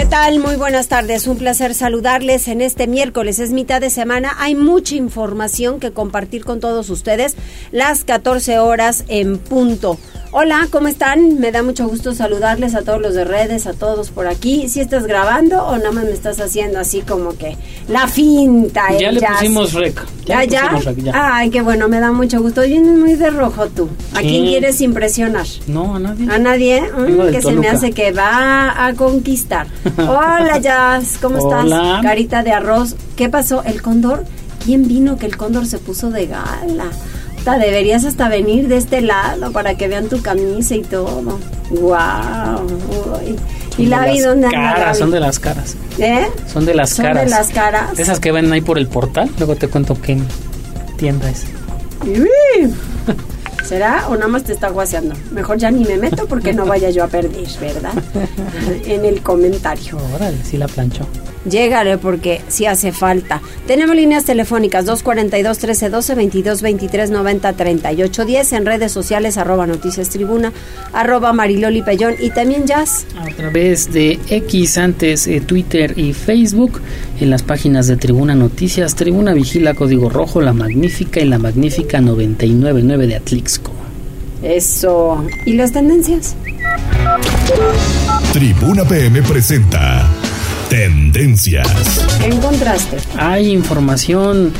¿Qué tal? Muy buenas tardes. Un placer saludarles en este miércoles. Es mitad de semana. Hay mucha información que compartir con todos ustedes. Las 14 horas en punto. Hola, ¿cómo están? Me da mucho gusto saludarles a todos los de redes, a todos por aquí. ¿Si estás grabando o nada más me estás haciendo así como que la finta? Ya le pusimos rec. ¿Ya, ya? Ay, qué bueno, me da mucho gusto. Vienes muy de rojo tú. ¿A quién quieres impresionar? No, a nadie. ¿A nadie? Mm, que se me hace que va a conquistar. Hola, Jazz, ¿cómo estás? Carita de arroz. ¿Qué pasó? ¿El cóndor? ¿Quién vino que el cóndor se puso de gala? Deberías hasta venir de este lado para que vean tu camisa y todo. Wow. ¿Y la vi dónde caras, Son de las caras. ¿Eh? Son de las caras. de las caras. Esas que ven ahí por el portal. Luego te cuento qué tienda es. ¿Será o nada más te está guaseando? Mejor ya ni me meto porque no vaya yo a perder, ¿verdad? en el comentario. Órale, sí la planchó. Llégale porque sí hace falta. Tenemos líneas telefónicas 242 1312 22 23 90 38 10 en redes sociales arroba noticias tribuna arroba mariloli pellón y también jazz. A través de X antes eh, Twitter y Facebook en las páginas de Tribuna Noticias, Tribuna Vigila Código Rojo, La Magnífica y La Magnífica 999 de Atlixco. Eso. ¿Y las tendencias? Tribuna PM presenta Tendencias. En contraste. Hay información.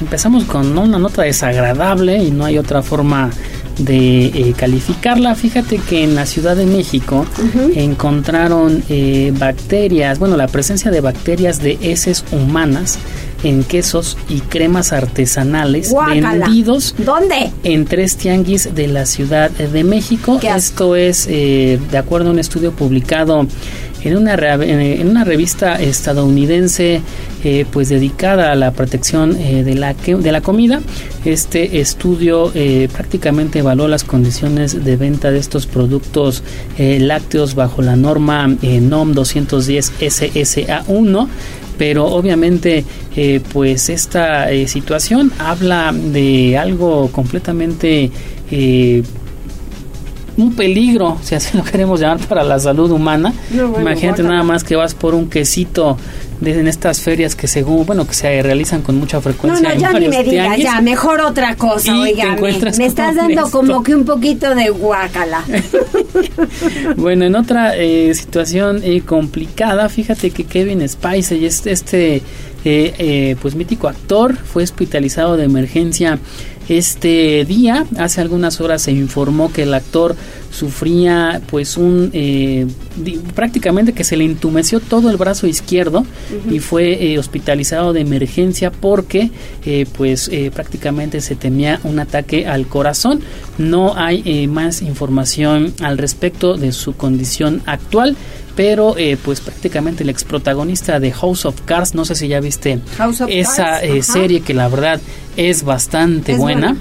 Empezamos con una nota desagradable y no hay otra forma de eh, calificarla. Fíjate que en la Ciudad de México encontraron eh, bacterias, bueno, la presencia de bacterias de heces humanas en quesos y cremas artesanales vendidos ¿Dónde? en tres tianguis de la Ciudad de México. Esto es eh, de acuerdo a un estudio publicado en una, en una revista estadounidense eh, pues dedicada a la protección eh, de, la de la comida. Este estudio eh, prácticamente evaluó las condiciones de venta de estos productos lácteos bajo la norma NOM 210 SSA1 pero obviamente pues esta situación habla de algo completamente un peligro, si así lo queremos llamar, para la salud humana. Imagínate nada más que vas por un quesito de, en estas ferias que según, bueno, que se realizan con mucha frecuencia. No, no, ya ni me digas, ya, mejor otra cosa, oiga, me estás dando como que un poquito de guacala. bueno, en otra eh, situación eh, complicada, fíjate que Kevin Spice este, este eh, pues mítico actor, fue hospitalizado de emergencia este día. Hace algunas horas se informó que el actor sufría pues un eh, prácticamente que se le entumeció todo el brazo izquierdo y fue eh, hospitalizado de emergencia porque eh, pues prácticamente se temía un ataque al corazón. No hay más información al respecto de su condición actual pero pues prácticamente el ex protagonista de House of Cards, no sé si ya viste esa serie que la verdad es bastante buena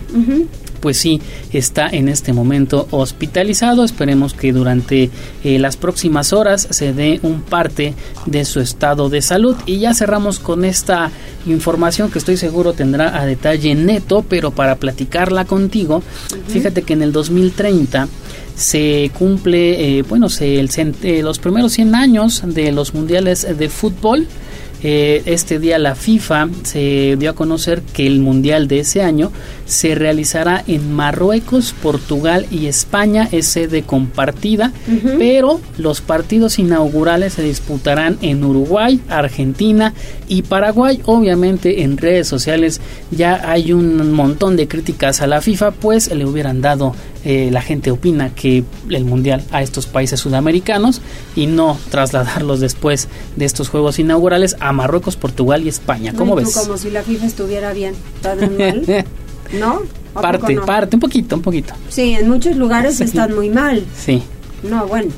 pues sí está en este momento hospitalizado. Esperemos que durante eh, las próximas horas se dé un parte de su estado de salud. Y ya cerramos con esta información que estoy seguro tendrá a detalle neto, pero para platicarla contigo, fíjate que en el 2030 se cumple, eh, bueno, se, el, eh, los primeros 100 años de los mundiales de fútbol. Eh, este día la FIFA se dio a conocer que el mundial de ese año se realizará en Marruecos, Portugal y España, es sede compartida, pero los partidos inaugurales se disputarán en Uruguay, Argentina y Paraguay. Obviamente en redes sociales ya hay un montón de críticas a la FIFA, pues le hubieran dado eh, la gente opina que el mundial a estos países sudamericanos y no trasladarlos después de estos juegos inaugurales a Marruecos, Portugal y España. ¿Cómo ves? Como si la FIFA estuviera bien, mal, ¿no? Parte, parte, un poquito, un poquito. Sí, en muchos lugares están muy mal. Sí. No, bueno.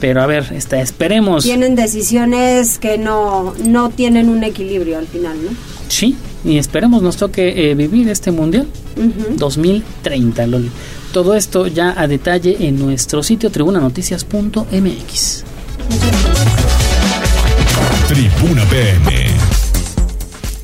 Pero a ver, está, esperemos. Tienen decisiones que no, no tienen un equilibrio al final, ¿no? Sí, y esperemos nos toque eh, vivir este mundial 2030, Loli. Todo esto ya a detalle en nuestro sitio tribunanoticias.mx. Tribuna PM.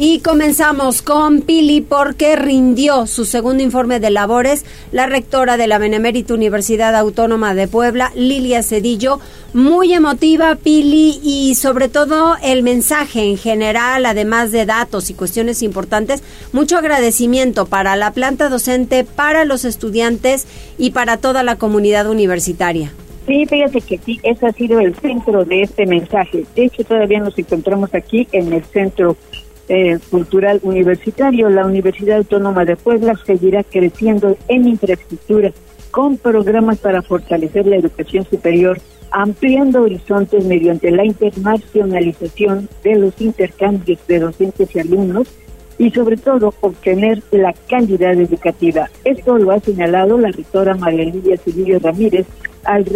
Y comenzamos con Pili porque rindió su segundo informe de labores la rectora de la Benemérita Universidad Autónoma de Puebla, Lilia Cedillo. Muy emotiva, Pili, y sobre todo el mensaje en general, además de datos y cuestiones importantes, mucho agradecimiento para la planta docente, para los estudiantes y para toda la comunidad universitaria. Sí, fíjate que sí, ese ha sido el centro de este mensaje. De hecho, todavía nos encontramos aquí en el centro eh, cultural universitario. La Universidad Autónoma de Puebla seguirá creciendo en infraestructura con programas para fortalecer la educación superior, ampliando horizontes mediante la internacionalización de los intercambios de docentes y alumnos y sobre todo obtener la calidad educativa. Esto lo ha señalado la rectora María Lidia Cedillo Ramírez al,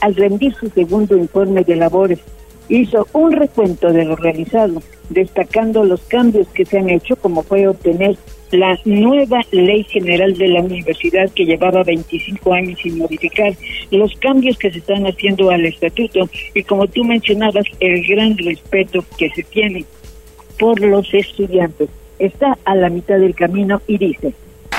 al rendir su segundo informe de labores. Hizo un recuento de lo realizado, destacando los cambios que se han hecho, como fue obtener la nueva ley general de la universidad que llevaba 25 años sin modificar, los cambios que se están haciendo al estatuto y como tú mencionabas, el gran respeto que se tiene por los estudiantes. Está a la mitad del camino y dice,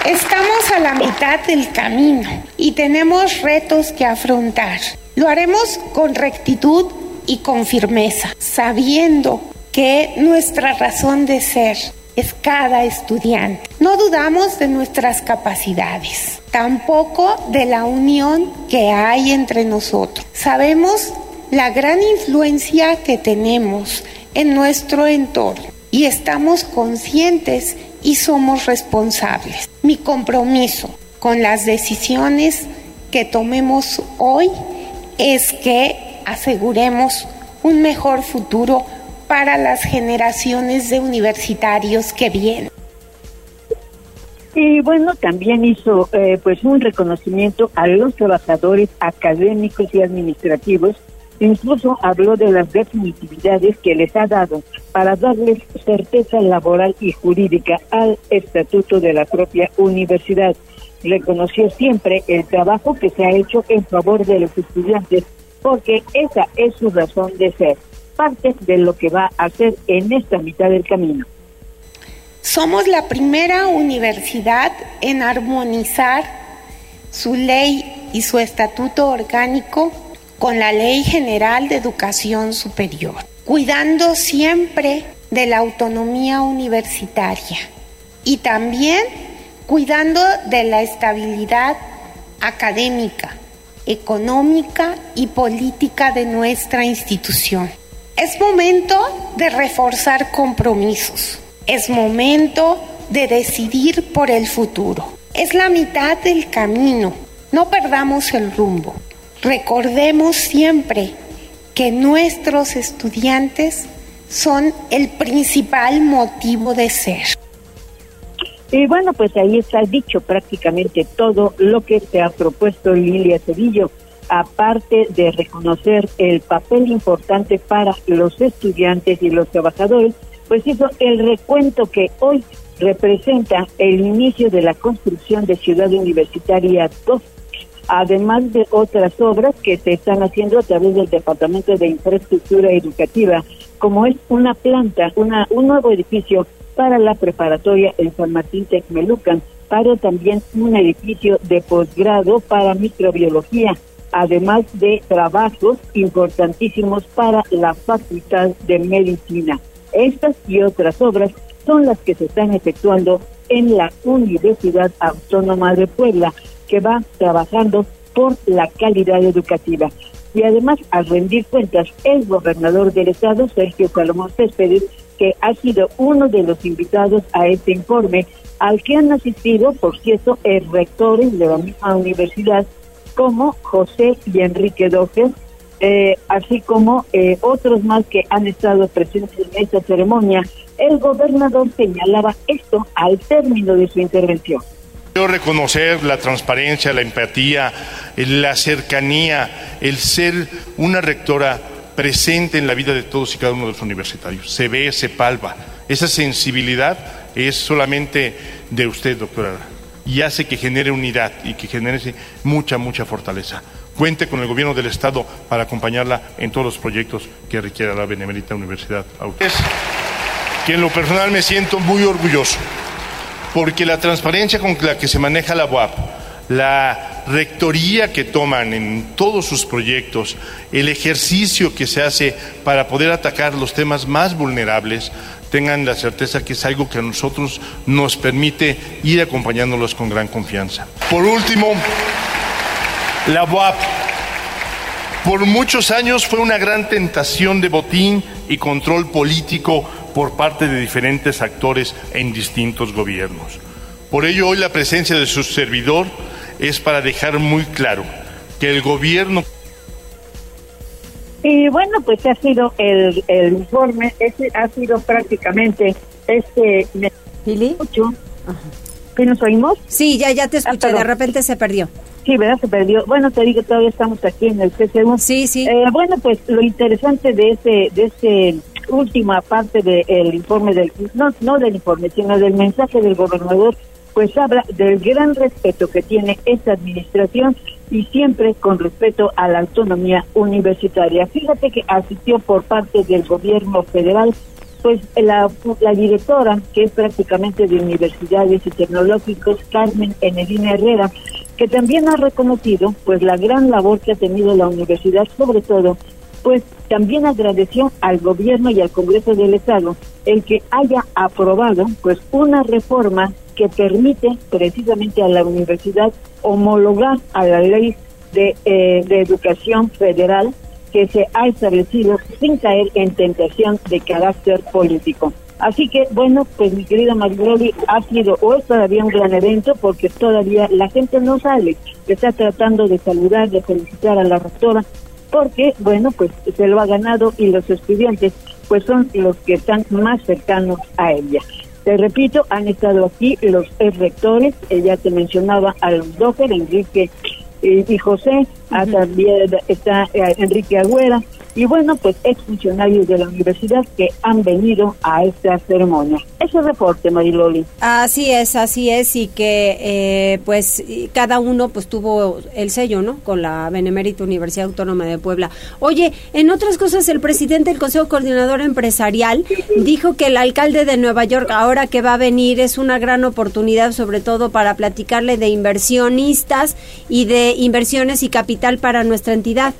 Estamos a la mitad del camino y tenemos retos que afrontar. Lo haremos con rectitud y con firmeza, sabiendo que nuestra razón de ser es cada estudiante. No dudamos de nuestras capacidades, tampoco de la unión que hay entre nosotros. Sabemos la gran influencia que tenemos en nuestro entorno y estamos conscientes y somos responsables. Mi compromiso con las decisiones que tomemos hoy es que aseguremos un mejor futuro para las generaciones de universitarios que vienen. Y bueno, también hizo eh, pues un reconocimiento a los trabajadores académicos y administrativos Incluso habló de las definitividades que les ha dado para darles certeza laboral y jurídica al estatuto de la propia universidad. Reconoció siempre el trabajo que se ha hecho en favor de los estudiantes, porque esa es su razón de ser, parte de lo que va a hacer en esta mitad del camino. Somos la primera universidad en armonizar su ley y su estatuto orgánico con la Ley General de Educación Superior, cuidando siempre de la autonomía universitaria y también cuidando de la estabilidad académica, económica y política de nuestra institución. Es momento de reforzar compromisos, es momento de decidir por el futuro. Es la mitad del camino, no perdamos el rumbo. Recordemos siempre que nuestros estudiantes son el principal motivo de ser. Y bueno, pues ahí está dicho prácticamente todo lo que se ha propuesto Lilia Cedillo, aparte de reconocer el papel importante para los estudiantes y los trabajadores, pues hizo el recuento que hoy representa el inicio de la construcción de Ciudad Universitaria 2 además de otras obras que se están haciendo a través del Departamento de Infraestructura Educativa, como es una planta, una, un nuevo edificio para la preparatoria en San Martín Texmelucan, para también un edificio de posgrado para microbiología, además de trabajos importantísimos para la Facultad de Medicina. Estas y otras obras son las que se están efectuando en la Universidad Autónoma de Puebla que va trabajando por la calidad educativa. Y además, al rendir cuentas, el gobernador del estado, Sergio Salomón Céspedes, que ha sido uno de los invitados a este informe, al que han asistido, por cierto, el rectores de la misma universidad, como José y Enrique Dojes, eh, así como eh, otros más que han estado presentes en esta ceremonia. El gobernador señalaba esto al término de su intervención. Quiero reconocer la transparencia, la empatía, la cercanía, el ser una rectora presente en la vida de todos y cada uno de los universitarios. Se ve, se palpa. Esa sensibilidad es solamente de usted, doctora, y hace que genere unidad y que genere mucha, mucha fortaleza. Cuente con el gobierno del Estado para acompañarla en todos los proyectos que requiera la Benemérita Universidad Autónoma. Que en lo personal me siento muy orgulloso, porque la transparencia con la que se maneja la UAP, la rectoría que toman en todos sus proyectos, el ejercicio que se hace para poder atacar los temas más vulnerables, tengan la certeza que es algo que a nosotros nos permite ir acompañándolos con gran confianza. Por último, la UAP por muchos años fue una gran tentación de botín y control político por parte de diferentes actores en distintos gobiernos. Por ello, hoy la presencia de su servidor es para dejar muy claro que el gobierno y bueno, pues ha sido el, el informe, ese ha sido prácticamente este... ¿Pili? ¿Que nos oímos? Sí, ya, ya te escuché, de repente se perdió. Sí, ¿verdad? Se perdió. Bueno, te digo, todavía estamos aquí en el CCU. Sí, sí. Eh, bueno, pues lo interesante de ese, de este última parte del informe del, no, no del informe, sino del mensaje del gobernador pues habla del gran respeto que tiene esta administración y siempre con respeto a la autonomía universitaria. Fíjate que asistió por parte del gobierno federal pues la, directora, que es prácticamente de universidades y tecnológicos, Carmen Enedina Herrera, que también ha reconocido pues la gran labor que ha tenido la universidad, sobre todo pues también agradeció al gobierno y al Congreso del Estado el que haya aprobado pues una reforma que permite precisamente a la universidad homologar a la ley de, eh, de educación federal que se ha establecido sin caer en tentación de carácter político. Así que, bueno, pues mi querida Maribel, ha sido o es todavía un gran evento porque todavía la gente no sale, está tratando de saludar, de felicitar a la rectora, porque, bueno, pues se lo ha ganado y los estudiantes pues son los que están más cercanos a ella. Te repito, han estado aquí los rectores, ella te mencionaba a los Docker, Enrique eh, y José, también está eh, Enrique Agüera, y bueno, pues exfuncionarios de la universidad que han venido a esta ceremonia. Ese reporte, Mariloli. Así es, así es, y que eh, pues cada uno pues tuvo el sello, ¿no? Con la Benemérita Universidad Autónoma de Puebla. Oye, en otras cosas, el presidente del Consejo Coordinador Empresarial dijo que el alcalde de Nueva York, ahora que va a venir, es una gran oportunidad, sobre todo para platicarle de inversionistas y de inversiones y capital para nuestra entidad.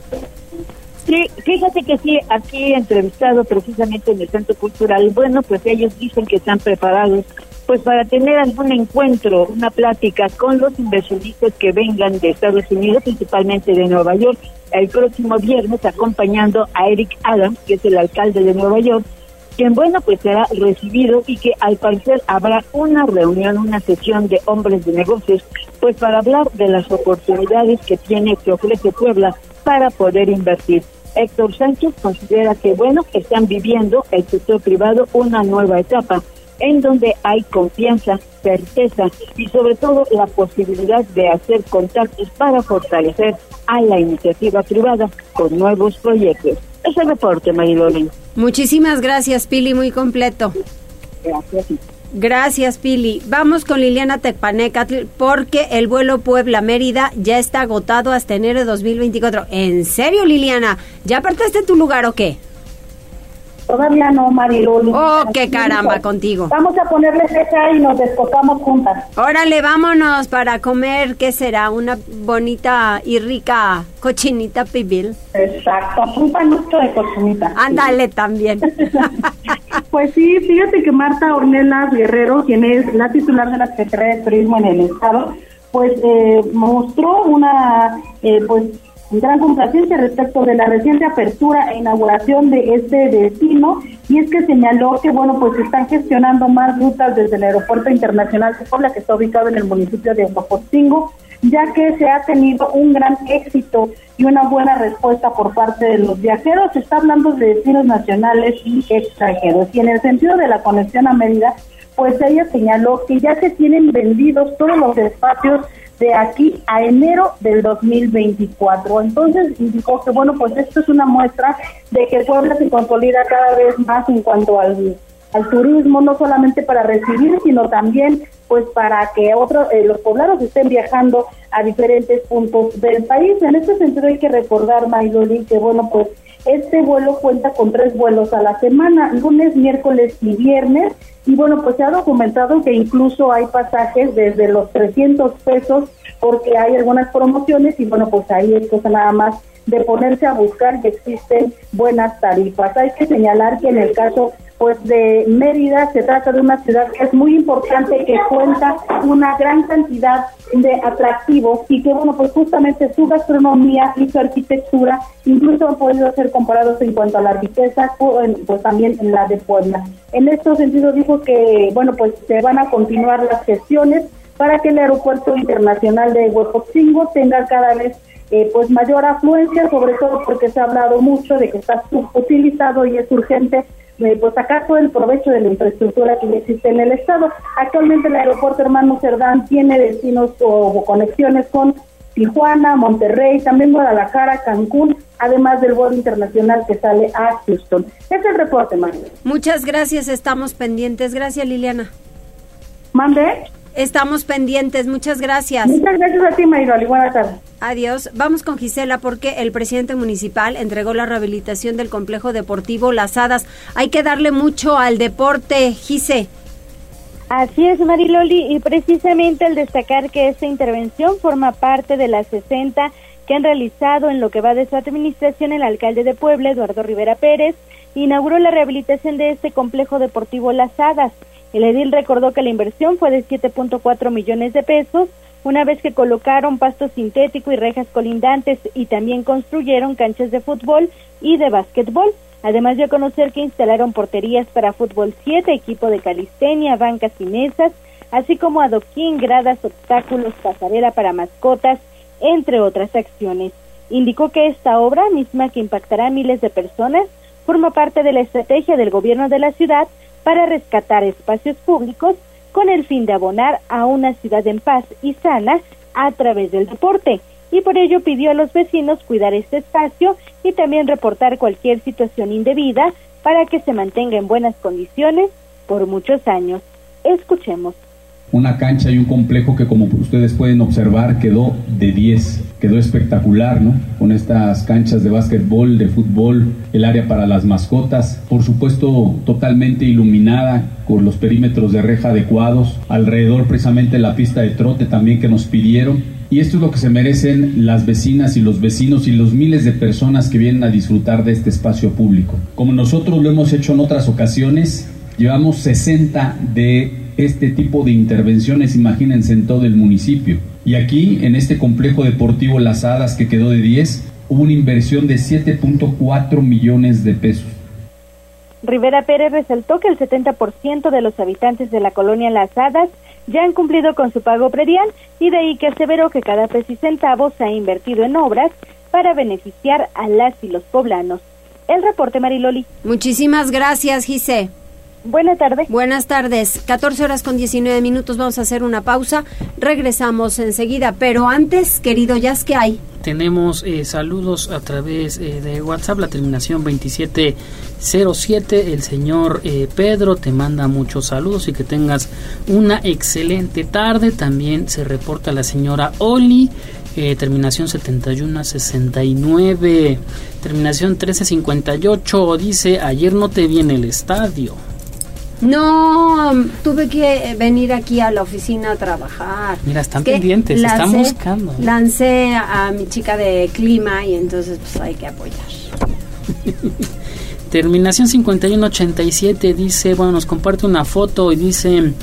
Sí, fíjate que sí, aquí entrevistado precisamente en el Centro Cultural, bueno, pues ellos dicen que están preparados pues para tener algún encuentro, una plática con los inversionistas que vengan de Estados Unidos, principalmente de Nueva York, el próximo viernes acompañando a Eric Adams, que es el alcalde de Nueva York, quien bueno pues será recibido y que al parecer habrá una reunión, una sesión de hombres de negocios, pues para hablar de las oportunidades que tiene, que ofrece Puebla para poder invertir. Héctor Sánchez considera que, bueno, están viviendo el sector privado una nueva etapa en donde hay confianza, certeza y sobre todo la posibilidad de hacer contactos para fortalecer a la iniciativa privada con nuevos proyectos. Ese reporte, Marilolín. Muchísimas gracias, Pili, muy completo. Gracias. Gracias, Pili. Vamos con Liliana Tecpanecatl porque el vuelo Puebla-Mérida ya está agotado hasta enero de 2024. ¿En serio, Liliana? ¿Ya apartaste tu lugar o qué? Todavía no, Mariloli. Oh, qué caramba contigo. Vamos a ponerle fecha y nos descotamos juntas. Órale, vámonos para comer, ¿qué será? Una bonita y rica cochinita pibil. Exacto, un panucho de cochinita. Ándale también. pues sí, fíjate que Marta Ornelas Guerrero, quien es la titular de la Secretaría de Turismo en el Estado, pues eh, mostró una eh, pues gran complacencia respecto de la reciente apertura e inauguración de este destino y es que señaló que bueno pues están gestionando más rutas desde el aeropuerto internacional de Puebla que está ubicado en el municipio de Huapotingo ya que se ha tenido un gran éxito y una buena respuesta por parte de los viajeros. Se está hablando de destinos nacionales y extranjeros. Y en el sentido de la conexión a Mérida, pues ella señaló que ya se tienen vendidos todos los espacios de aquí a enero del 2024. Entonces indicó que, bueno, pues esto es una muestra de que Puebla se consolida cada vez más en cuanto al al turismo, no solamente para recibir, sino también pues para que otros eh, los poblados estén viajando a diferentes puntos del país. En este sentido hay que recordar, Mayloli, que bueno, pues este vuelo cuenta con tres vuelos a la semana, lunes, miércoles y viernes. Y bueno, pues se ha documentado que incluso hay pasajes desde los 300 pesos porque hay algunas promociones y bueno, pues ahí es cosa nada más de ponerse a buscar que existen buenas tarifas. Hay que señalar que en el caso pues de Mérida se trata de una ciudad que es muy importante, que cuenta una gran cantidad de atractivos y que bueno pues justamente su gastronomía y su arquitectura incluso han podido ser comparados en cuanto a la riqueza pues también en la de Puebla. En este sentido dijo que bueno pues se van a continuar las gestiones para que el aeropuerto internacional de Huejotzingo tenga cada vez eh, pues mayor afluencia, sobre todo porque se ha hablado mucho de que está subutilizado y es urgente eh, pues sacar todo el provecho de la infraestructura que existe en el estado. Actualmente el aeropuerto Hermano Cerdán tiene destinos o, conexiones con Tijuana, Monterrey, también Guadalajara, Cancún, además del vuelo internacional que sale a Houston. Es el reporte, María. Muchas gracias, estamos pendientes. Gracias, Liliana. Mande. Estamos pendientes, muchas gracias. Muchas gracias a ti, Mayroli. Buenas tardes. Adiós. Vamos con Gisela porque el presidente municipal entregó la rehabilitación del complejo deportivo Las Hadas. Hay que darle mucho al deporte, Gise. Así es, Mariloli, y precisamente al destacar que esta intervención forma parte de las 60 que han realizado en lo que va de su administración el alcalde de Puebla, Eduardo Rivera Pérez, inauguró la rehabilitación de este complejo deportivo Las Hadas el edil recordó que la inversión fue de 7.4 millones de pesos, una vez que colocaron pasto sintético y rejas colindantes y también construyeron canchas de fútbol y de básquetbol. Además de conocer que instalaron porterías para fútbol 7, equipo de calistenia, bancas y mesas, así como adoquín, gradas, obstáculos, pasarela para mascotas, entre otras acciones. Indicó que esta obra, misma que impactará a miles de personas, forma parte de la estrategia del gobierno de la ciudad para rescatar espacios públicos con el fin de abonar a una ciudad en paz y sana a través del deporte. Y por ello pidió a los vecinos cuidar este espacio y también reportar cualquier situación indebida para que se mantenga en buenas condiciones por muchos años. Escuchemos una cancha y un complejo que como ustedes pueden observar quedó de 10, quedó espectacular, ¿no? Con estas canchas de básquetbol, de fútbol, el área para las mascotas, por supuesto totalmente iluminada con los perímetros de reja adecuados, alrededor precisamente la pista de trote también que nos pidieron. Y esto es lo que se merecen las vecinas y los vecinos y los miles de personas que vienen a disfrutar de este espacio público. Como nosotros lo hemos hecho en otras ocasiones, llevamos 60 de este tipo de intervenciones, imagínense, en todo el municipio. Y aquí, en este complejo deportivo Las Hadas, que quedó de 10, hubo una inversión de 7.4 millones de pesos. Rivera Pérez resaltó que el 70% de los habitantes de la colonia Las Hadas ya han cumplido con su pago predial y de ahí que aseveró que cada peso y centavo se ha invertido en obras para beneficiar a las y los poblanos. El reporte Mariloli. Muchísimas gracias, Gise. Buenas tardes. Buenas tardes. 14 horas con 19 minutos. Vamos a hacer una pausa. Regresamos enseguida. Pero antes, querido Jazz, ¿qué hay? Tenemos eh, saludos a través eh, de WhatsApp, la terminación 2707. El señor eh, Pedro te manda muchos saludos y que tengas una excelente tarde. También se reporta la señora Oli. terminación 7169, terminación 1358, dice, ayer no te vi en el estadio. No, tuve que venir aquí a la oficina a trabajar. Mira, están pendientes, están buscando. Lancé a, mi chica de clima y entonces pues hay que apoyar. Terminación 5187 dice, bueno, nos comparte una foto y dice,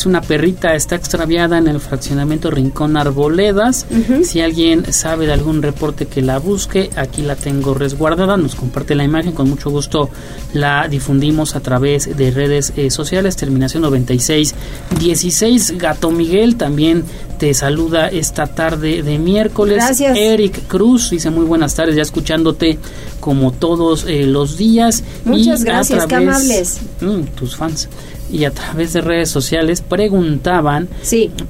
es una perrita, está extraviada en el fraccionamiento Rincón Arboledas. Si alguien sabe de algún reporte que la busque, aquí la tengo resguardada. Nos comparte la imagen, con mucho gusto la difundimos a través de redes eh, sociales. Terminación 9616. Gato Miguel también te saluda esta tarde de miércoles. Gracias. Eric Cruz dice muy buenas tardes, ya escuchándote como todos eh, los días. Muchas gracias, qué amables. Mm, tus fans y a través de redes sociales preguntaban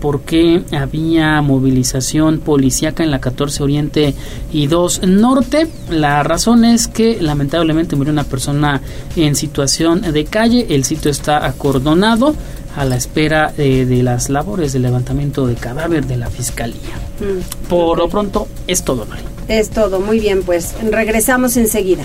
por qué había movilización policíaca en la 14 Oriente y 2 Norte. La razón es que lamentablemente murió una persona en situación de calle. El sitio está acordonado a la espera de, de las labores de levantamiento de cadáver de la fiscalía. Mm. Por lo pronto es todo, Mari. Es todo, muy bien, pues regresamos enseguida.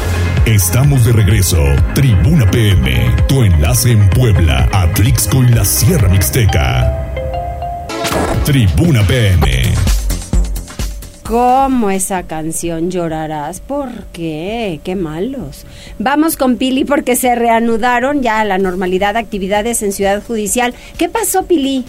Estamos de regreso. Tribuna PM, tu enlace en Puebla, Atlixco y la Sierra Mixteca. Tribuna PM. ¿Cómo esa canción llorarás? ¿Por qué? Qué malos. Vamos con Pili porque se reanudaron ya a la normalidad actividades en Ciudad Judicial. ¿Qué pasó, Pili?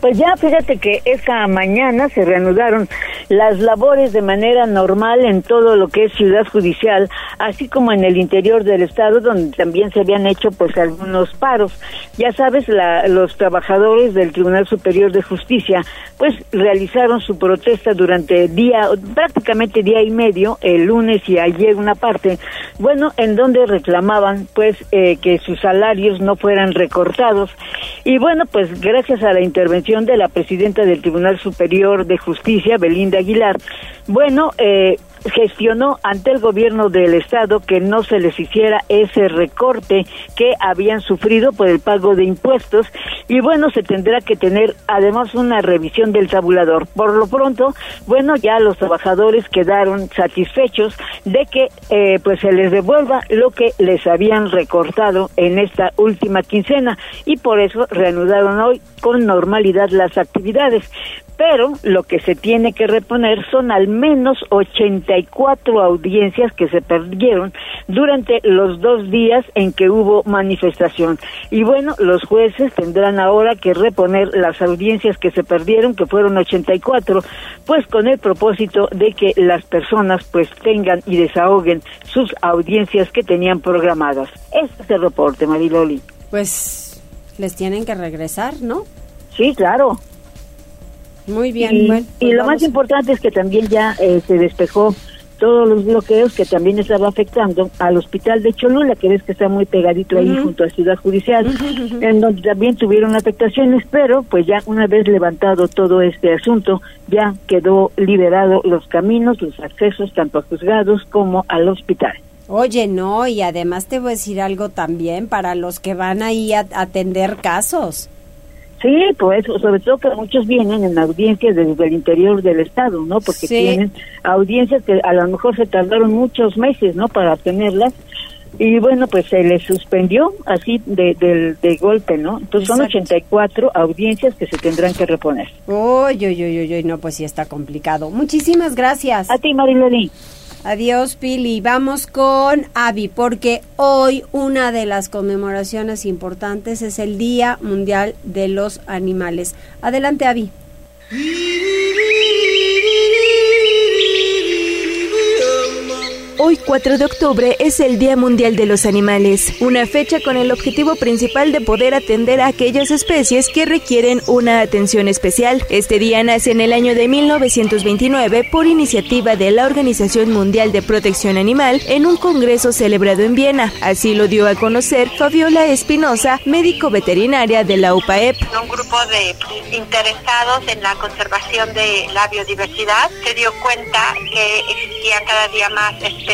Pues ya fíjate que esta mañana se reanudaron las labores de manera normal en todo lo que es ciudad judicial, así como en el interior del estado donde también se habían hecho pues algunos paros. Ya sabes, la, los trabajadores del Tribunal Superior de Justicia pues realizaron su protesta durante día, prácticamente día y medio, el lunes y ayer una parte, bueno, en donde reclamaban pues eh, que sus salarios no fueran recortados. Y bueno, pues gracias a la intervención de la presidenta del Tribunal Superior de Justicia, Belinda Aguilar, bueno, eh, gestionó ante el gobierno del estado que no se les hiciera ese recorte que habían sufrido por el pago de impuestos. Y bueno se tendrá que tener además una revisión del tabulador. Por lo pronto bueno ya los trabajadores quedaron satisfechos de que eh, pues se les devuelva lo que les habían recortado en esta última quincena. Y por eso reanudaron hoy con normalidad las actividades. Pero lo que se tiene que reponer son al menos 84 audiencias que se perdieron durante los dos días en que hubo manifestación. Y bueno, los jueces tendrán ahora que reponer las audiencias que se perdieron, que fueron 84, pues con el propósito de que las personas pues tengan y desahoguen sus audiencias que tenían programadas. Este es el reporte, Mariloli. Pues les tienen que regresar, ¿no? Sí, claro. Muy bien. Y, bueno, y pues lo más importante es que también ya eh, se despejó todos los bloqueos que también estaba afectando al hospital de Cholula, que ves que está muy pegadito ahí junto a Ciudad Judicial, en donde también tuvieron afectaciones, pero pues ya una vez levantado todo este asunto, ya quedó liberado los caminos, los accesos tanto a juzgados como al hospital. Oye, no, y además te voy a decir algo también para los que van ahí a atender casos. Sí, pues sobre todo que muchos vienen en audiencias desde el interior del estado, ¿no? Porque tienen audiencias que a lo mejor se tardaron muchos meses, ¿no? Para tenerlas. Y bueno, pues se les suspendió así de, de, golpe, ¿no? Entonces son 84 audiencias que se tendrán que reponer. Uy, uy, uy, uy, no, pues sí está complicado. Muchísimas gracias. A ti, Marilene. Adiós, Pili. Vamos con Avi, porque hoy una de las conmemoraciones importantes es el Día Mundial de los Animales. Adelante, Avi. Hoy 4 de octubre es el Día Mundial de los Animales, una fecha con el objetivo principal de poder atender a aquellas especies que requieren una atención especial. Este día nace en el año de 1929 por iniciativa de la Organización Mundial de Protección Animal en un congreso celebrado en Viena. Así lo dio a conocer Fabiola Espinosa, médico veterinaria de la UPAEP. Un grupo de interesados en la conservación de la biodiversidad se dio cuenta que existía cada día más especies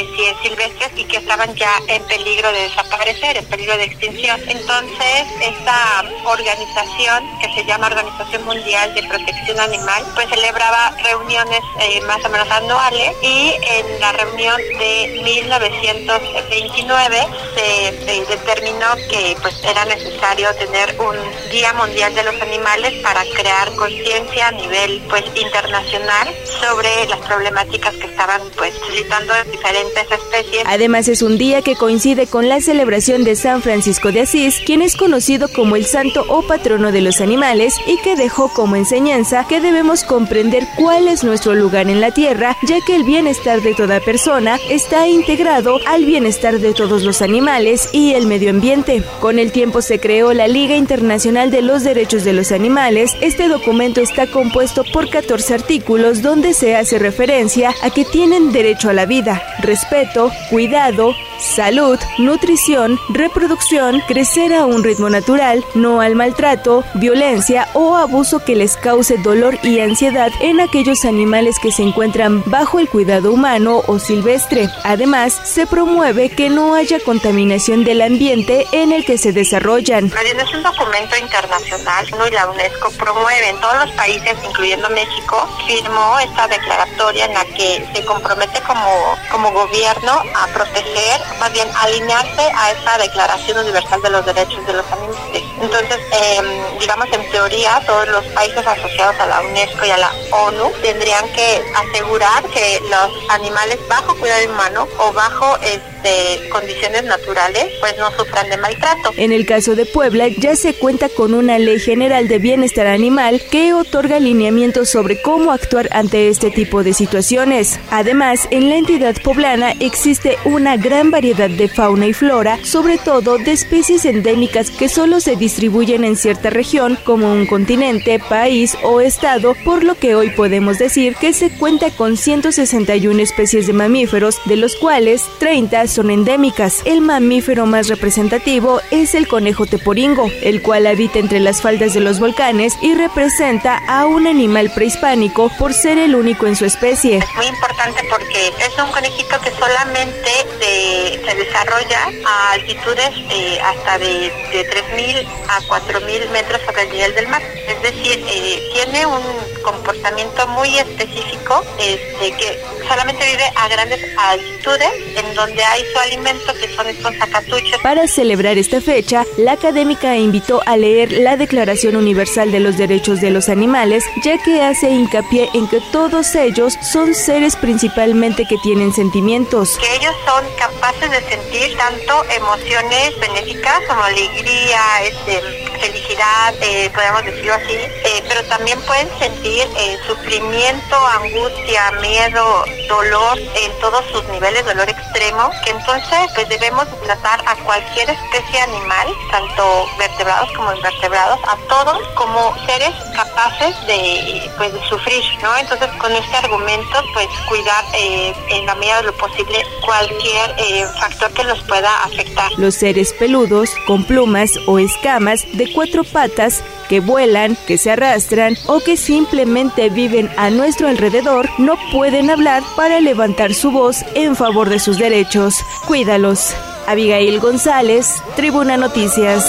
silvestres y que estaban ya en peligro de desaparecer, en peligro de extinción. Entonces, esta organización, que se llama Organización Mundial de Protección Animal, pues celebraba reuniones eh, más o menos anuales y en la reunión de 1929 se, determinó que pues era necesario tener un Día Mundial de los Animales para crear conciencia a nivel pues internacional sobre las problemáticas que estaban pues suscitando diferentes diferentes. Además es un día que coincide con la celebración de San Francisco de Asís, quien es conocido como el santo o patrono de los animales y que dejó como enseñanza que debemos comprender cuál es nuestro lugar en la tierra, ya que el bienestar de toda persona está integrado al bienestar de todos los animales y el medio ambiente. Con el tiempo se creó la Liga Internacional de los Derechos de los Animales. Este documento está compuesto por 14 artículos donde se hace referencia a que tienen derecho a la vida, respeto, cuidado, salud, nutrición, reproducción, crecer a un ritmo natural, no al maltrato, violencia o abuso que les cause dolor y ansiedad en aquellos animales que se encuentran bajo el cuidado humano o silvestre. Además, se promueve que no haya contaminación del ambiente en el que se desarrollan. Es un documento internacional ¿no? y la UNESCO promueve en todos los países, incluyendo México, firmó esta declaratoria en la que se compromete como, como gobierno a proteger más bien alinearse a esta Declaración Universal de los Derechos de los Animales. Entonces, em, digamos, en teoría, todos los países asociados a la UNESCO y a la ONU tendrían que asegurar que los animales bajo cuidado humano o bajo este, condiciones naturales, pues no sufran de maltrato. En el caso de Puebla, ya se cuenta con una ley general de bienestar animal que otorga lineamientos sobre cómo actuar ante este tipo de situaciones. Además, en la entidad poblana existe una gran variedad de fauna y flora, sobre todo de especies endémicas que solo se distribuyen en cierta región, como un continente, país o estado, por lo que hoy podemos decir que se cuenta con 161 especies de mamíferos, de los cuales 30 son endémicas. El mamífero más representativo es el conejo teporingo, el cual habita entre las faldas de los volcanes y representa a un animal prehispánico por ser el único en su especie. Es muy importante porque es un conejito que solamente se desarrolla a altitudes eh, hasta de, de 3.000 a 4.000 metros sobre el nivel del mar. Es decir, eh, tiene un comportamiento muy específico este, que solamente vive a grandes altitudes en donde hay su alimento que son estos acatuchos. Para celebrar esta fecha, la académica invitó a leer la Declaración Universal de los Derechos de los Animales, ya que hace hincapié en que todos ellos son seres principalmente que tienen sentimientos. Que ellos son capaces de sentir tanto emociones benéficas como alegría, este, felicidad, eh, podemos decirlo así, eh, pero también pueden sentir eh, sufrimiento, angustia, miedo, dolor en todos sus niveles, dolor extremo, que entonces pues debemos tratar a cualquier especie animal, tanto vertebrados como invertebrados, a todos como seres capaces de, pues, de sufrir, ¿no? Entonces con este argumento pues cuidar en la medida de lo posible cualquier factor que los pueda afectar. Los seres peludos, con plumas o escamas de cuatro patas que vuelan, que se arrastran o que simplemente viven a nuestro alrededor no pueden hablar para levantar su voz en favor de sus derechos. Cuídalos. Abigail González, Tribuna Noticias.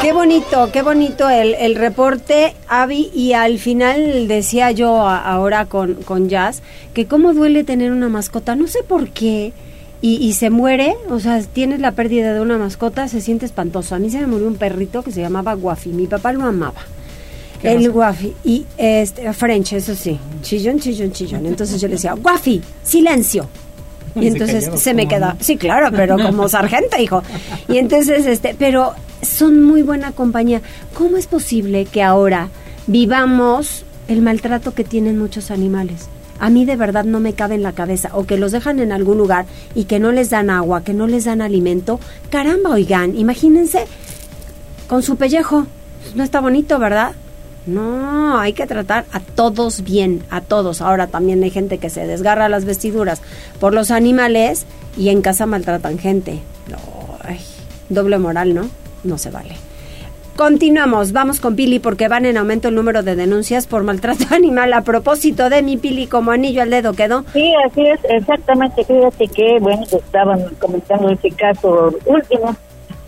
Qué bonito, qué bonito el, el reporte, Avi, y al final decía yo ahora con, con Jazz, que cómo duele tener una mascota, no sé por qué, y, y, se muere, o sea, tienes la pérdida de una mascota, se siente espantoso. A mí se me murió un perrito que se llamaba Guafi, mi papá lo amaba. El Guafi, y este, French, eso sí, chillón, chillón, chillón. Entonces yo le decía, Guafi, silencio. Y entonces se, me queda, sí, claro, pero como sargento, hijo. Y entonces, este, pero son muy buena compañía. ¿Cómo es posible que ahora vivamos el maltrato que tienen muchos animales? A mí de verdad no me cabe en la cabeza. O que los dejan en algún lugar y que no les dan agua, que no les dan alimento. Caramba, oigan, imagínense con su pellejo. No está bonito, ¿verdad? No, hay que tratar a todos bien, a todos. Ahora también hay gente que se desgarra las vestiduras por los animales y en casa maltratan gente. doble moral, ¿no? No se vale. Continuamos, vamos con Pili porque van en aumento el número de denuncias por maltrato animal. A propósito de mi Pili, como anillo al dedo quedó. Sí, así es, exactamente. Fíjate que, bueno, estaban comentando este caso último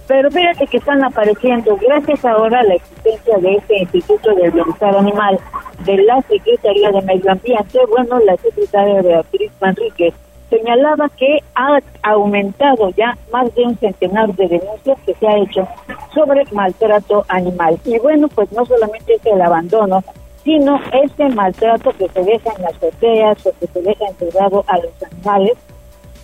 pero fíjate que están apareciendo, gracias ahora a la existencia de este Instituto del Bienestar Animal de la Secretaría de Medio Ambiente, bueno, la secretaria Beatriz Manríquez señalaba que ha aumentado ya más de un centenar de denuncias que se ha hecho sobre maltrato animal. Y bueno, pues no solamente es el abandono, sino este maltrato que se deja en las azoteas o que se deja entregado a los animales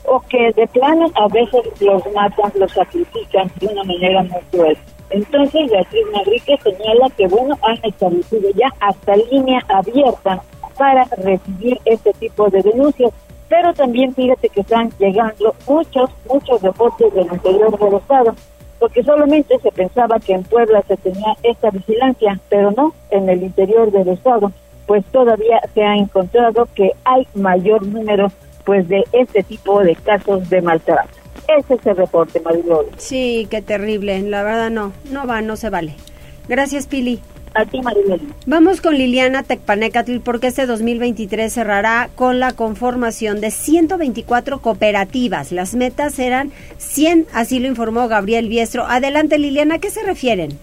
o que de plano a veces los matan, los sacrifican de una manera muy cruel. Entonces Beatriz Madrique señala que bueno han establecido ya hasta línea abierta para recibir este tipo de denuncias, pero también fíjate que están llegando muchos, muchos reportes del interior del estado, porque solamente se pensaba que en Puebla se tenía esta vigilancia, pero no, en el interior del estado, pues todavía se ha encontrado que hay mayor número pues de este tipo de casos de maltrato. Ese es el reporte, Marilol. Sí, qué terrible. La verdad no, no va, no se vale. Gracias, Pili. A ti, Marilol. Vamos con Liliana Tecpanecatl porque este 2023 cerrará con la conformación de 124 cooperativas. Las metas eran 100, así lo informó Gabriel Biestro. Adelante, Liliana, ¿a qué se refieren?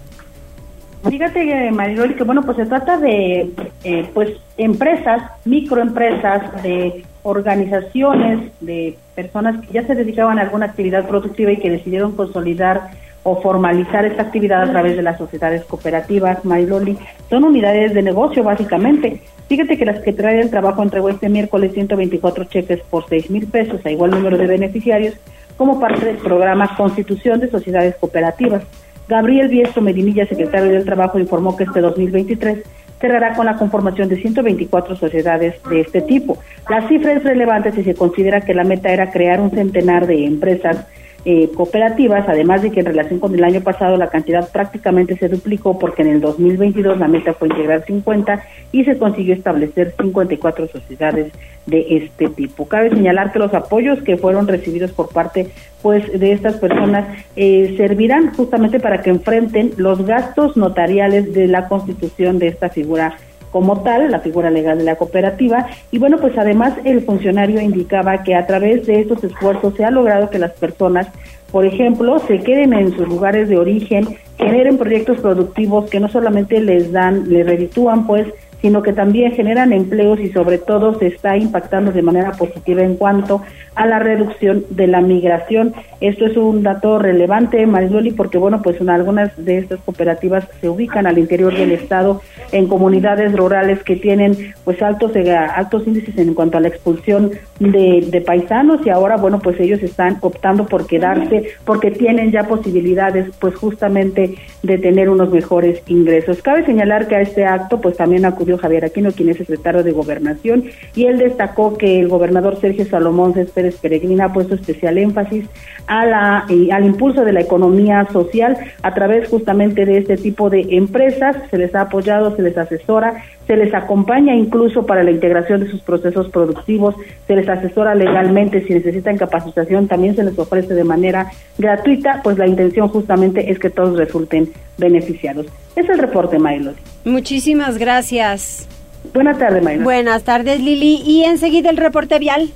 Fíjate, Mariloli, que bueno, pues se trata de eh, pues empresas, microempresas, de organizaciones, de personas que ya se dedicaban a alguna actividad productiva y que decidieron consolidar o formalizar esta actividad a través de las sociedades cooperativas, Mariloli. Son unidades de negocio, básicamente. Fíjate que la Secretaría del Trabajo entregó este miércoles 124 cheques por 6 mil pesos a igual número de beneficiarios como parte del programa Constitución de Sociedades Cooperativas. Gabriel Biestro Medinilla, secretario del Trabajo, informó que este 2023 cerrará con la conformación de 124 sociedades de este tipo. La cifra es relevante si se considera que la meta era crear un centenar de empresas eh, cooperativas, además de que en relación con el año pasado la cantidad prácticamente se duplicó porque en el 2022 la meta fue integrar 50 y se consiguió establecer 54 sociedades de este tipo. Cabe señalar que los apoyos que fueron recibidos por parte pues de estas personas eh, servirán justamente para que enfrenten los gastos notariales de la constitución de esta figura como tal, la figura legal de la cooperativa. Y bueno, pues además el funcionario indicaba que a través de estos esfuerzos se ha logrado que las personas, por ejemplo, se queden en sus lugares de origen, generen proyectos productivos que no solamente les dan, les reditúan pues sino que también generan empleos y sobre todo se está impactando de manera positiva en cuanto a la reducción de la migración. Esto es un dato relevante, Mariloli, porque bueno, pues algunas de estas cooperativas se ubican al interior del estado en comunidades rurales que tienen pues altos eh, altos índices en cuanto a la expulsión de, de paisanos y ahora bueno, pues ellos están optando por quedarse porque tienen ya posibilidades pues justamente de tener unos mejores ingresos. Cabe señalar que a este acto pues también acudió Javier Aquino, quien es secretario de Gobernación, y él destacó que el gobernador Sergio Salomón Céspedes Peregrina ha puesto especial énfasis a la, eh, al impulso de la economía social a través justamente de este tipo de empresas. Se les ha apoyado, se les asesora, se les acompaña incluso para la integración de sus procesos productivos, se les asesora legalmente si necesitan capacitación, también se les ofrece de manera gratuita, pues la intención justamente es que todos resulten beneficiados. Es el reporte, Maylor. Muchísimas gracias. Buenas tardes, Maylor. Buenas tardes, Lili. Y enseguida el reporte vial.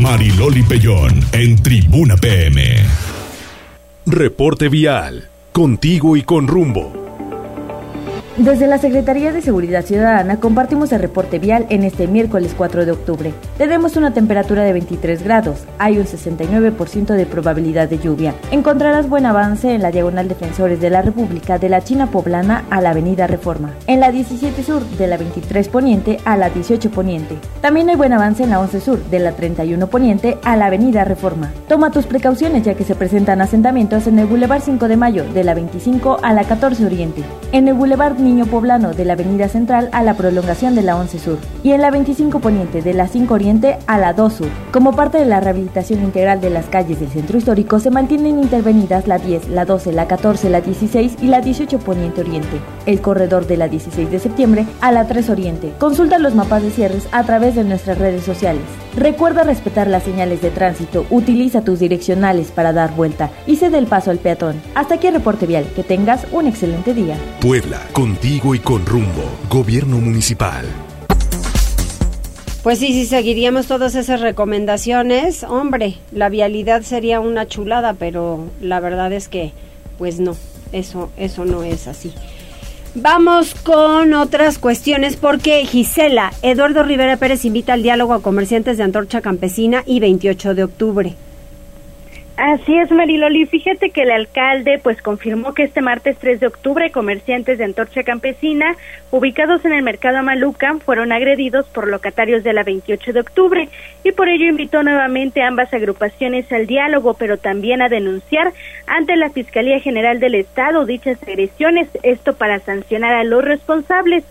Mariloli Pellón en Tribuna PM. Reporte vial. Contigo y con rumbo. Desde la Secretaría de Seguridad Ciudadana compartimos el reporte vial en este miércoles 4 de octubre. Tenemos una temperatura de 23 grados, hay un 69% de probabilidad de lluvia. Encontrarás buen avance en la diagonal Defensores de la República de la China Poblana a la Avenida Reforma, en la 17 Sur de la 23 Poniente a la 18 Poniente. También hay buen avance en la 11 Sur de la 31 Poniente a la Avenida Reforma. Toma tus precauciones ya que se presentan asentamientos en el Boulevard 5 de Mayo de la 25 a la 14 Oriente, en el Boulevard Niño Poblano de la Avenida Central a la prolongación de la 11 Sur y en la 25 Poniente de la 5 Oriente a la 2 Sur. Como parte de la rehabilitación integral de las calles del centro histórico se mantienen intervenidas la 10, la 12, la 14, la 16 y la 18 Poniente Oriente, el corredor de la 16 de septiembre a la 3 Oriente. Consulta los mapas de cierres a través de nuestras redes sociales. Recuerda respetar las señales de tránsito, utiliza tus direccionales para dar vuelta y cede el paso al peatón. Hasta aquí el reporte vial, que tengas un excelente día. Puebla, contigo y con rumbo. Gobierno Municipal. Pues sí, si seguiríamos todas esas recomendaciones, hombre, la vialidad sería una chulada, pero la verdad es que, pues no, eso, eso no es así. Vamos con otras cuestiones porque Gisela, Eduardo Rivera Pérez invita al diálogo a comerciantes de Antorcha Campesina y 28 de octubre. Así es, Mariloli. Fíjate que el alcalde pues confirmó que este martes 3 de octubre comerciantes de Antorcha Campesina ubicados en el mercado Amalucan fueron agredidos por locatarios de la 28 de octubre y por ello invitó nuevamente a ambas agrupaciones al diálogo, pero también a denunciar ante la Fiscalía General del Estado dichas agresiones, esto para sancionar a los responsables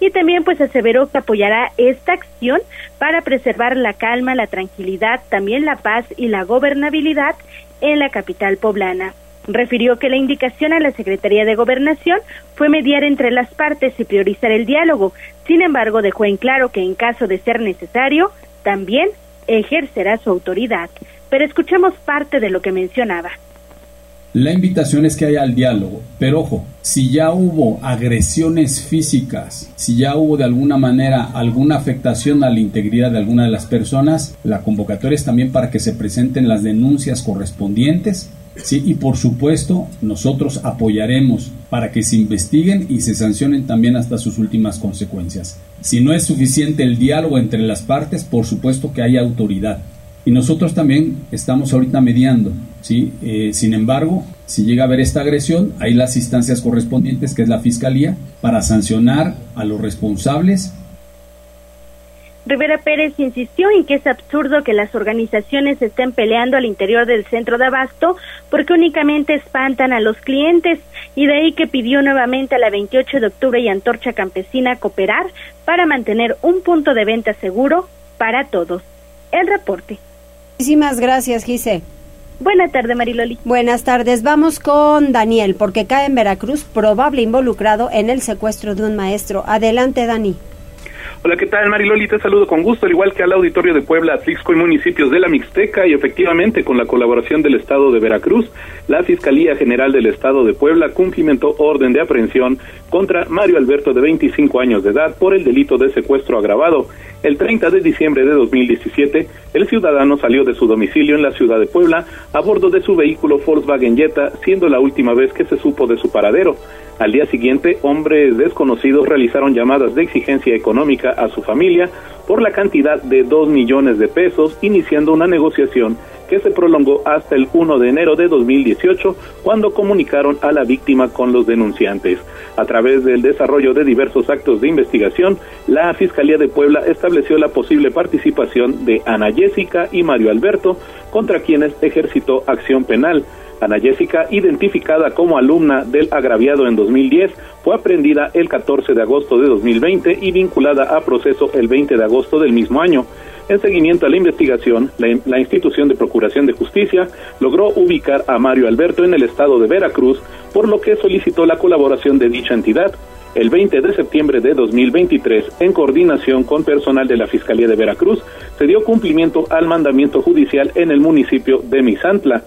y también pues aseveró que apoyará esta acción para preservar la calma, la tranquilidad, también la paz y la gobernabilidad en la capital poblana. Refirió que la indicación a la Secretaría de Gobernación fue mediar entre las partes y priorizar el diálogo. Sin embargo, dejó en claro que en caso de ser necesario, también ejercerá su autoridad. Pero escuchemos parte de lo que mencionaba. La invitación es que haya el diálogo, pero ojo, si ya hubo agresiones físicas, si ya hubo de alguna manera alguna afectación a la integridad de alguna de las personas, la convocatoria es también para que se presenten las denuncias correspondientes. Sí, y por supuesto, nosotros apoyaremos para que se investiguen y se sancionen también hasta sus últimas consecuencias. Si no es suficiente el diálogo entre las partes, por supuesto que haya autoridad. Y nosotros también estamos ahorita mediando, ¿sí? Eh, sin embargo, si llega a haber esta agresión, hay las instancias correspondientes, que es la Fiscalía, para sancionar a los responsables. Rivera Pérez insistió en que es absurdo que las organizaciones estén peleando al interior del centro de abasto porque únicamente espantan a los clientes y de ahí que pidió nuevamente a la 28 de octubre y Antorcha Campesina cooperar para mantener un punto de venta seguro para todos. El reporte. Muchísimas gracias, Gise. Buenas tardes, Mariloli. Buenas tardes. Vamos con Daniel, porque cae en Veracruz probable involucrado en el secuestro de un maestro. Adelante, Dani. Hola, ¿qué tal, Mariloli? Te saludo con gusto, al igual que al auditorio de Puebla, Atlixco y municipios de la Mixteca, y efectivamente, con la colaboración del Estado de Veracruz, la Fiscalía General del Estado de Puebla cumplimentó orden de aprehensión contra Mario Alberto, de 25 años de edad, por el delito de secuestro agravado. El 30 de diciembre de 2017, el ciudadano salió de su domicilio en la ciudad de Puebla a bordo de su vehículo Volkswagen Jetta, siendo la última vez que se supo de su paradero. Al día siguiente, hombres desconocidos realizaron llamadas de exigencia económica a su familia por la cantidad de 2 millones de pesos, iniciando una negociación que se prolongó hasta el 1 de enero de 2018, cuando comunicaron a la víctima con los denunciantes. A través del desarrollo de diversos actos de investigación, la Fiscalía de Puebla estableció la posible participación de Ana Jessica y Mario Alberto, contra quienes ejercitó acción penal. Ana Jessica, identificada como alumna del agraviado en 2010, fue aprendida el 14 de agosto de 2020 y vinculada a proceso el 20 de agosto del mismo año. En seguimiento a la investigación, la, institución de Procuración de Justicia logró ubicar a Mario Alberto en el estado de Veracruz, por lo que solicitó la colaboración de dicha entidad. El 20 de septiembre de 2023, en coordinación con personal de la Fiscalía de Veracruz, se dio cumplimiento al mandamiento judicial en el municipio de Misantla.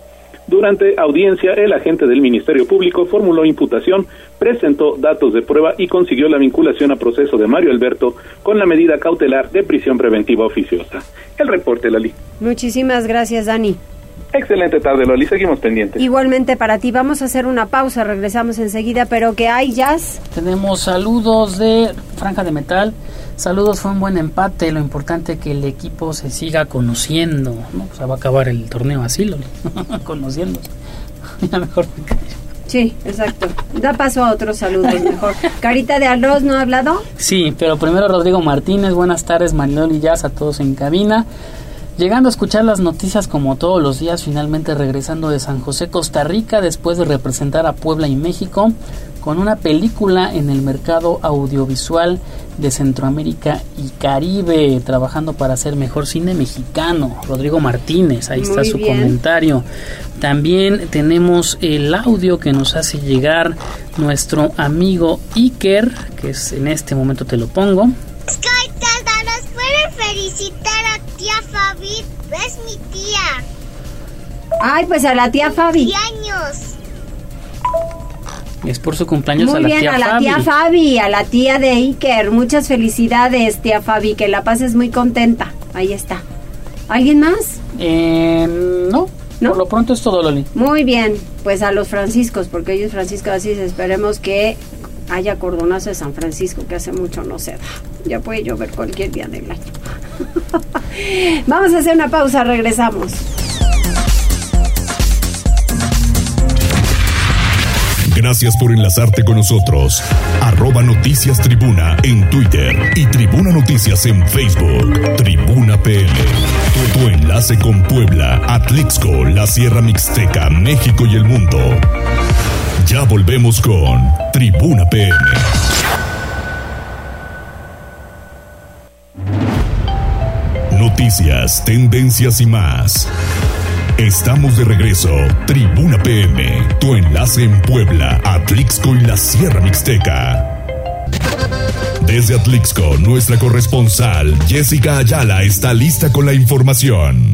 Durante audiencia, el agente del Ministerio Público formuló imputación, presentó datos de prueba y consiguió la vinculación a proceso de Mario Alberto con la medida cautelar de prisión preventiva oficiosa. El reporte, Lali. Muchísimas gracias, Dani. Excelente tarde, Loli. Seguimos pendientes. Igualmente para ti. Vamos a hacer una pausa. Regresamos enseguida. Pero que hay, Jazz. Tenemos saludos de Franja de Metal. Saludos, fue un buen empate. Lo importante es que el equipo se siga conociendo. ¿no? O sea, va a acabar el torneo así, Loli. conociendo. ya mejor Sí, exacto. Da paso a otros saludos mejor. Carita de arroz, ¿no ha hablado? Sí, pero primero Rodrigo Martínez. Buenas tardes, Manuel y Jazz, a todos en cabina. Llegando a escuchar las noticias como todos los días, finalmente regresando de San José, Costa Rica, después de representar a Puebla y México, con una película en el mercado audiovisual de Centroamérica y Caribe, trabajando para hacer mejor cine mexicano. Rodrigo Martínez, ahí está su comentario. También tenemos el audio que nos hace llegar nuestro amigo Iker, que es en este momento te lo pongo. Es mi tía. Ay, pues a la tía Fabi. años. Es por su cumpleaños a la bien, tía a la Fabi. tía Fabi, a la tía de Iker. Muchas felicidades, tía Fabi, que la pases muy contenta. Ahí está. ¿Alguien más? Eh, no, por lo pronto es todo, Loli. Muy bien, pues a los franciscos, porque ellos franciscos así esperemos que haya cordonazo de San Francisco, que hace mucho no se da. Ya puede llover cualquier día del año. Vamos a hacer una pausa, regresamos. Gracias por enlazarte con nosotros. Arroba Noticias Tribuna en Twitter y Tribuna Noticias en Facebook. Tribuna PL. Tu, enlace con Puebla, Atlixco, la Sierra Mixteca, México y el mundo. Ya volvemos con Tribuna PM. Noticias, tendencias y más. Estamos de regreso. Tribuna PM, tu enlace en Puebla, Atlixco y la Sierra Mixteca. Desde Atlixco, nuestra corresponsal Jessica Ayala está lista con la información.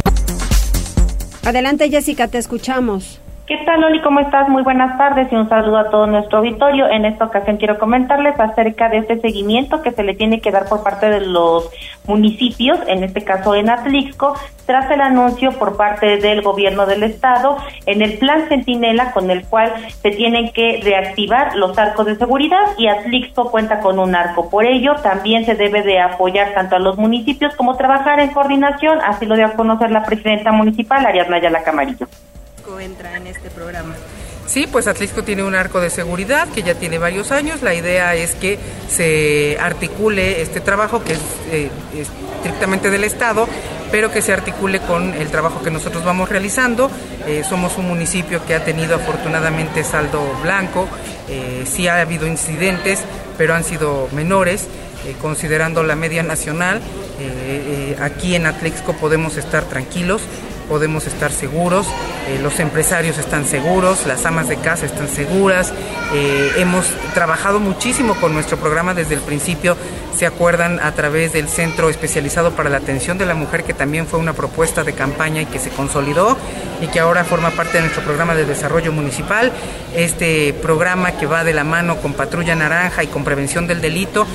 Adelante Jessica, te escuchamos. ¿Qué tal, Loli? ¿Cómo estás? Muy buenas tardes y un saludo a todo nuestro auditorio. En esta ocasión quiero comentarles acerca de este seguimiento que se le tiene que dar por parte de los municipios, en este caso en Atlixco, tras el anuncio por parte del gobierno del estado en el plan Centinela con el cual se tienen que reactivar los arcos de seguridad y Atlixco cuenta con un arco. Por ello, también se debe de apoyar tanto a los municipios como trabajar en coordinación, así lo dio a conocer la presidenta municipal, Ariadna Yala Camarillo entra en este programa? Sí, pues Atlisco tiene un arco de seguridad que ya tiene varios años. La idea es que se articule este trabajo que es, eh, estrictamente del Estado, pero que se articule con el trabajo que nosotros vamos realizando. Eh, somos un municipio que ha tenido afortunadamente saldo blanco. Eh, sí ha habido incidentes, pero han sido menores. considerando la media nacional, aquí en Atlixco podemos estar tranquilos podemos estar seguros, eh, los empresarios están seguros, las amas de casa están seguras, eh, hemos trabajado muchísimo con nuestro programa desde el principio, se acuerdan a través del Centro Especializado para la Atención de la Mujer, que también fue una propuesta de campaña y que se consolidó y que ahora forma parte de nuestro programa de desarrollo municipal, este programa que va de la mano con Patrulla Naranja y con Prevención del Delito.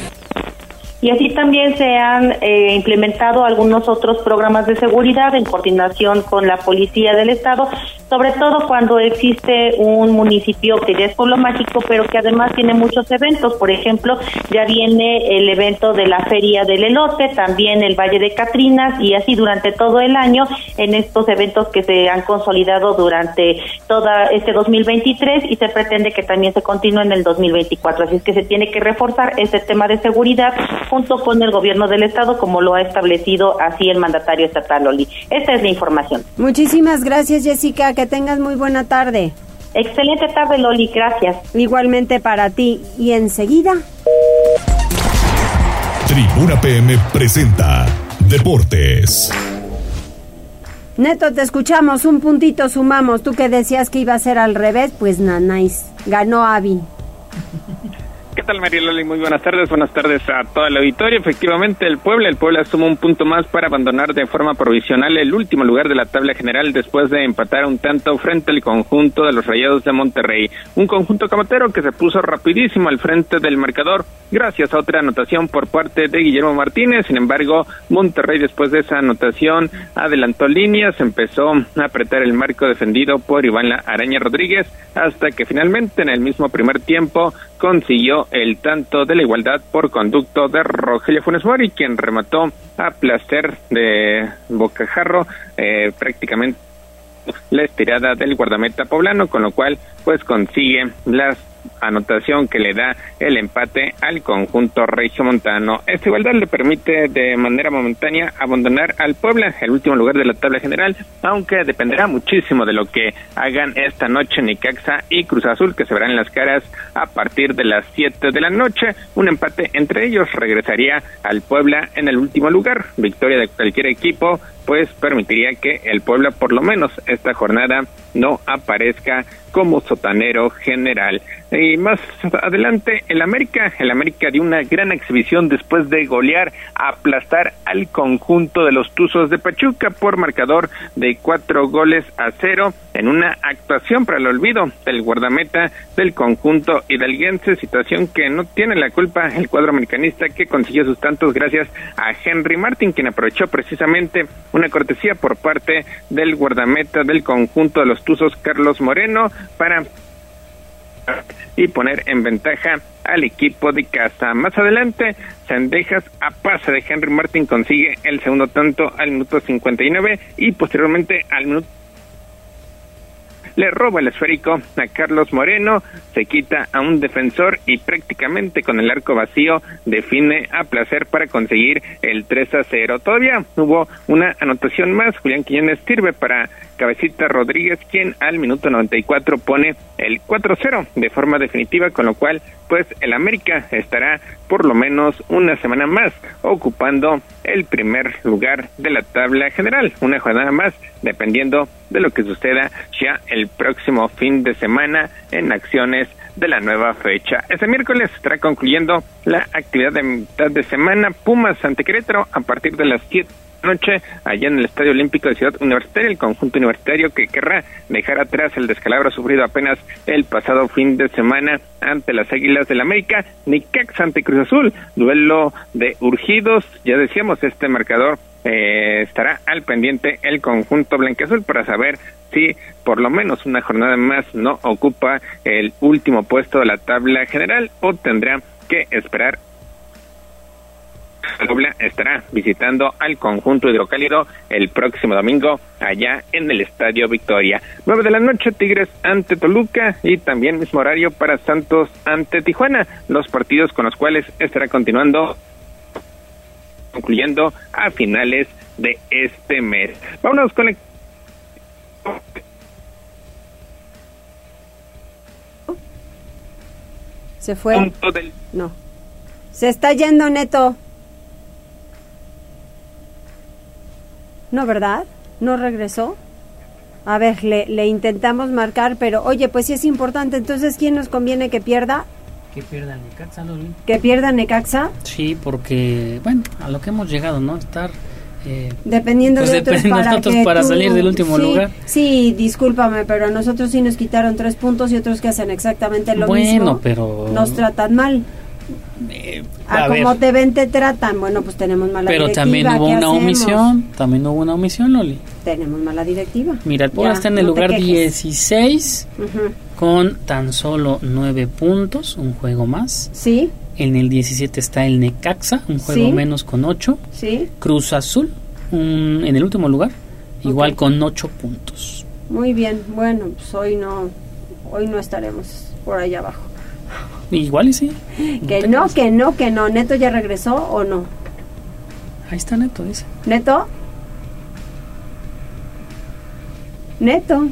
Y así también se han eh, implementado algunos otros programas de seguridad en coordinación con la Policía del Estado, sobre todo cuando existe un municipio que ya es pueblo mágico, pero que además tiene muchos eventos. Por ejemplo, ya viene el evento de la Feria del Elote, también el Valle de Catrinas, y así durante todo el año en estos eventos que se han consolidado durante toda este 2023 y se pretende que también se continúe en el 2024. Así es que se tiene que reforzar este tema de seguridad junto con el gobierno del estado, como lo ha establecido así el mandatario estatal Loli. Esta es la información. Muchísimas gracias, Jessica. Que tengas muy buena tarde. Excelente tarde, Loli. Gracias. Igualmente para ti. Y enseguida. Tribuna PM presenta Deportes. Neto, te escuchamos, un puntito sumamos. Tú que decías que iba a ser al revés, pues nanáis, ganó Avi. ¿Qué tal, María Loli? Muy buenas tardes. Buenas tardes a toda el auditorio. Efectivamente, el Puebla, el Puebla suma un punto más para abandonar de forma provisional el último lugar de la tabla general después de empatar un tanto frente al conjunto de los Rayados de Monterrey. Un conjunto camatero que se puso rapidísimo al frente del marcador gracias a otra anotación por parte de Guillermo Martínez. Sin embargo, Monterrey después de esa anotación adelantó líneas, empezó a apretar el marco defendido por Iván Araña Rodríguez hasta que finalmente en el mismo primer tiempo consiguió el tanto de la igualdad por conducto de Rogelio Funes Mori, quien remató a placer de Bocajarro eh, prácticamente la estirada del guardameta poblano, con lo cual pues consigue las anotación que le da el empate al conjunto regiomontano. Esta igualdad le permite de manera momentánea abandonar al Puebla, el último lugar de la tabla general, aunque dependerá muchísimo de lo que hagan esta noche Nicaxa y Cruz Azul, que se verán las caras a partir de las 7 de la noche. Un empate entre ellos regresaría al Puebla en el último lugar. Victoria de cualquier equipo pues permitiría que el Puebla por lo menos esta jornada no aparezca como sotanero general. Y más adelante, el América, el América dio una gran exhibición después de golear, aplastar al conjunto de los Tuzos de Pachuca por marcador de cuatro goles a cero en una actuación para el olvido del guardameta del conjunto hidalguense, situación que no tiene la culpa el cuadro americanista que consiguió sus tantos gracias a Henry Martin, quien aprovechó precisamente una cortesía por parte del guardameta del conjunto de los Tuzos, Carlos Moreno, para y poner en ventaja al equipo de casa. Más adelante, Sandejas a pase de Henry Martin consigue el segundo tanto al minuto 59 y posteriormente al minuto le roba el esférico a Carlos Moreno, se quita a un defensor y prácticamente con el arco vacío define a placer para conseguir el 3 a 0. Todavía hubo una anotación más, Julián Quiñones sirve para Cabecita Rodríguez, quien al minuto 94 pone el 4-0 de forma definitiva, con lo cual, pues el América estará por lo menos una semana más ocupando el primer lugar de la tabla general. Una jornada más, dependiendo de lo que suceda ya el próximo fin de semana en acciones de la nueva fecha. Este miércoles estará concluyendo la actividad de mitad de semana Pumas ante Querétaro a partir de las 7 noche allá en el Estadio Olímpico de Ciudad Universitaria, el conjunto universitario que querrá dejar atrás el descalabro sufrido apenas el pasado fin de semana ante las Águilas del América, Nicax ante Cruz Azul, duelo de urgidos, ya decíamos, este marcador eh, estará al pendiente el conjunto blanqueazul para saber si por lo menos una jornada más no ocupa el último puesto de la tabla general o tendrá que esperar Puebla estará visitando al conjunto hidrocálido el próximo domingo allá en el Estadio Victoria. 9 de la noche Tigres ante Toluca y también mismo horario para Santos ante Tijuana, los partidos con los cuales estará continuando concluyendo a finales de este mes. Vámonos con el... Se fue. No. Se está yendo Neto. No, ¿verdad? ¿No regresó? A ver, le, le intentamos marcar, pero oye, pues sí es importante. Entonces, ¿quién nos conviene que pierda? Que pierda Necaxa, ¿Que pierda Necaxa? Sí, porque, bueno, a lo que hemos llegado, ¿no? Estar... Eh, dependiendo pues de otros para, nosotros para salir del último sí, lugar. Sí, discúlpame, pero a nosotros sí nos quitaron tres puntos y otros que hacen exactamente lo bueno, mismo. pero... Nos tratan mal. A, a ver. te ven, te tratan. Bueno, pues tenemos mala Pero directiva. también hubo ¿qué una hacemos? omisión, también hubo una omisión, Loli. Tenemos mala directiva. Mira, el Puebla está en el no lugar quejes. 16 Ujú. con tan solo 9 puntos, un juego más. Sí, En el 17 está el Necaxa, un juego Sí. menos con 8. sí, Cruz Azul, un- en el último lugar, igual con 8 puntos. muy bien. Bueno, pues hoy no, hoy no estaremos por allá abajo. Igual y sí. Que no, que no, que no. ¿Neto ya regresó o no? Ahí está Neto, dice. ¿Neto? ¿Neto?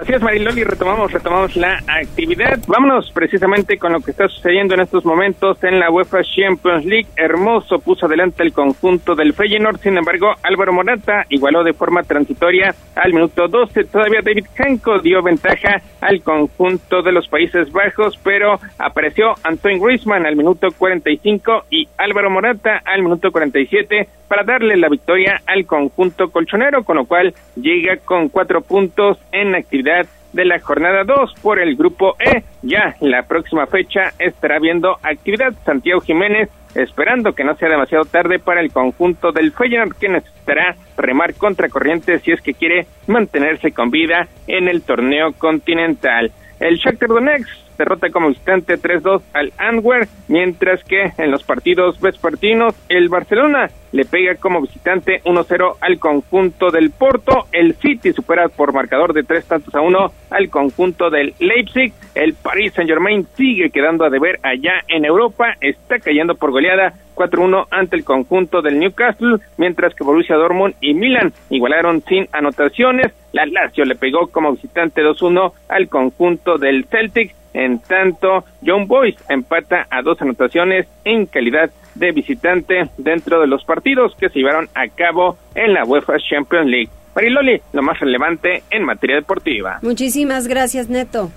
Así es, Mariloli, retomamos, retomamos la actividad. Vámonos precisamente con lo que está sucediendo en estos momentos en la UEFA Champions League. Hermoso puso adelante el conjunto del Feyenoord, sin embargo, Álvaro Morata igualó de forma transitoria al minuto 12. Todavía David Hanco dio ventaja al conjunto de los Países Bajos, pero apareció Antoine Griezmann al minuto 45 y Álvaro Morata al minuto 47 para darle la victoria al conjunto colchonero, con lo cual llega con cuatro puntos en actividad de la jornada 2 por el grupo E. Ya la próxima fecha estará viendo actividad Santiago Jiménez, esperando que no sea demasiado tarde para el conjunto del Feyenoord, que necesitará remar contra corriente si es que quiere mantenerse con vida en el torneo continental. El Shakhtar Donetsk derrota como visitante 3-2 al Antwerp, mientras que en los partidos vespertinos el Barcelona le pega como visitante 1-0 al conjunto del Porto, el City supera por marcador de tres tantos a uno al conjunto del Leipzig, el Paris Saint-Germain sigue quedando a deber allá en Europa, está cayendo por goleada 4-1 ante el conjunto del Newcastle, mientras que Borussia Dortmund y Milan igualaron sin anotaciones. La Lazio le pegó como visitante 2-1 al conjunto del Celtic, en tanto John Boyce empata a dos anotaciones en calidad de visitante dentro de los partidos que se llevaron a cabo en la UEFA Champions League. Mariloli, lo más relevante en materia deportiva. Muchísimas gracias, Neto.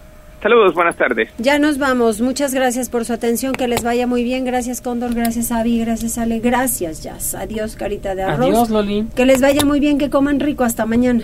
Saludos, buenas tardes. Ya nos vamos. Muchas gracias por su atención. Que les vaya muy bien. Gracias, Cóndor. Gracias, Avi. Gracias, Ale. Gracias, Jazz. Adiós, Carita de Arroz. Adiós, Loli. Que les vaya muy bien. Que coman rico. Hasta mañana.